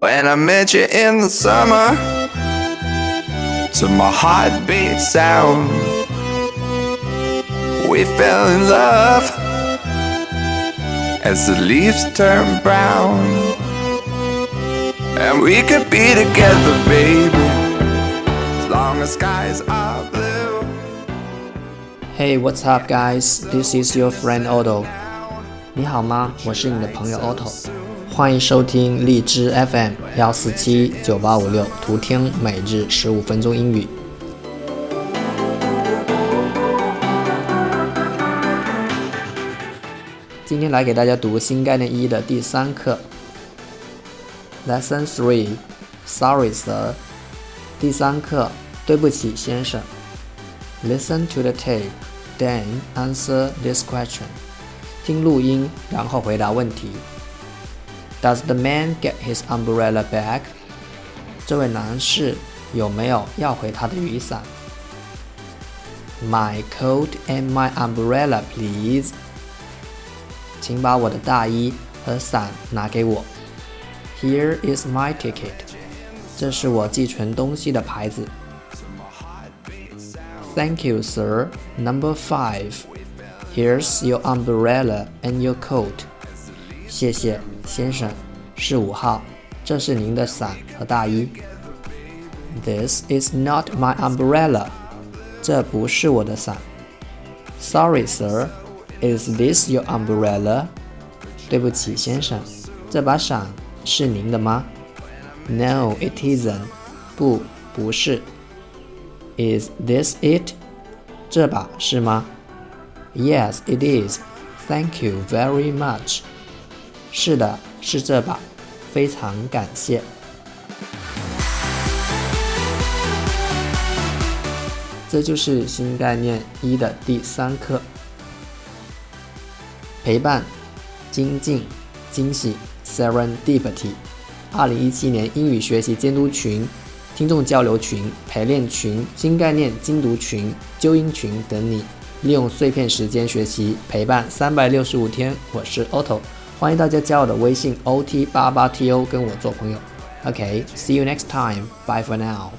When I met you in the summer, to my heartbeat sound, we fell in love as the leaves turn brown. And we could be together, baby, as long as skies are blue. Hey, what's up, guys? This is your friend Otto. 你好吗？我是你的朋友 Otto。欢迎收听荔枝 FM 幺四七九八五六，图听每日十五分钟英语。今天来给大家读新概念一的第三课，Lesson Three，Sorry, sir。第三课，对不起，先生。Listen to the tape, then answer this question. 听录音，然后回答问题。Does the man get his umbrella back？这位男士有没有要回他的雨伞？My coat and my umbrella, please。请把我的大衣和伞拿给我。Here is my ticket。这是我寄存东西的牌子。Thank you, sir. Number five. Here's your umbrella and your coat. 谢谢，先生，是五号，这是您的伞和大衣。This is not my umbrella，这不是我的伞。Sorry, sir, is this your umbrella？对不起，先生，这把伞是您的吗？No, it isn't。不，不是。Is this it？这把是吗 ？Yes, it is. Thank you very much. 是的，是这把，非常感谢。这就是新概念一的第三课：陪伴、精进、惊喜 （Serendipity）。二零一七年英语学习监督群、听众交流群、陪练群、新概念精读群、纠音群等你，利用碎片时间学习，陪伴三百六十五天。我是 Otto。欢迎大家加我的微信 ot 八八 to 跟我做朋友。OK，see you next time. Bye for now.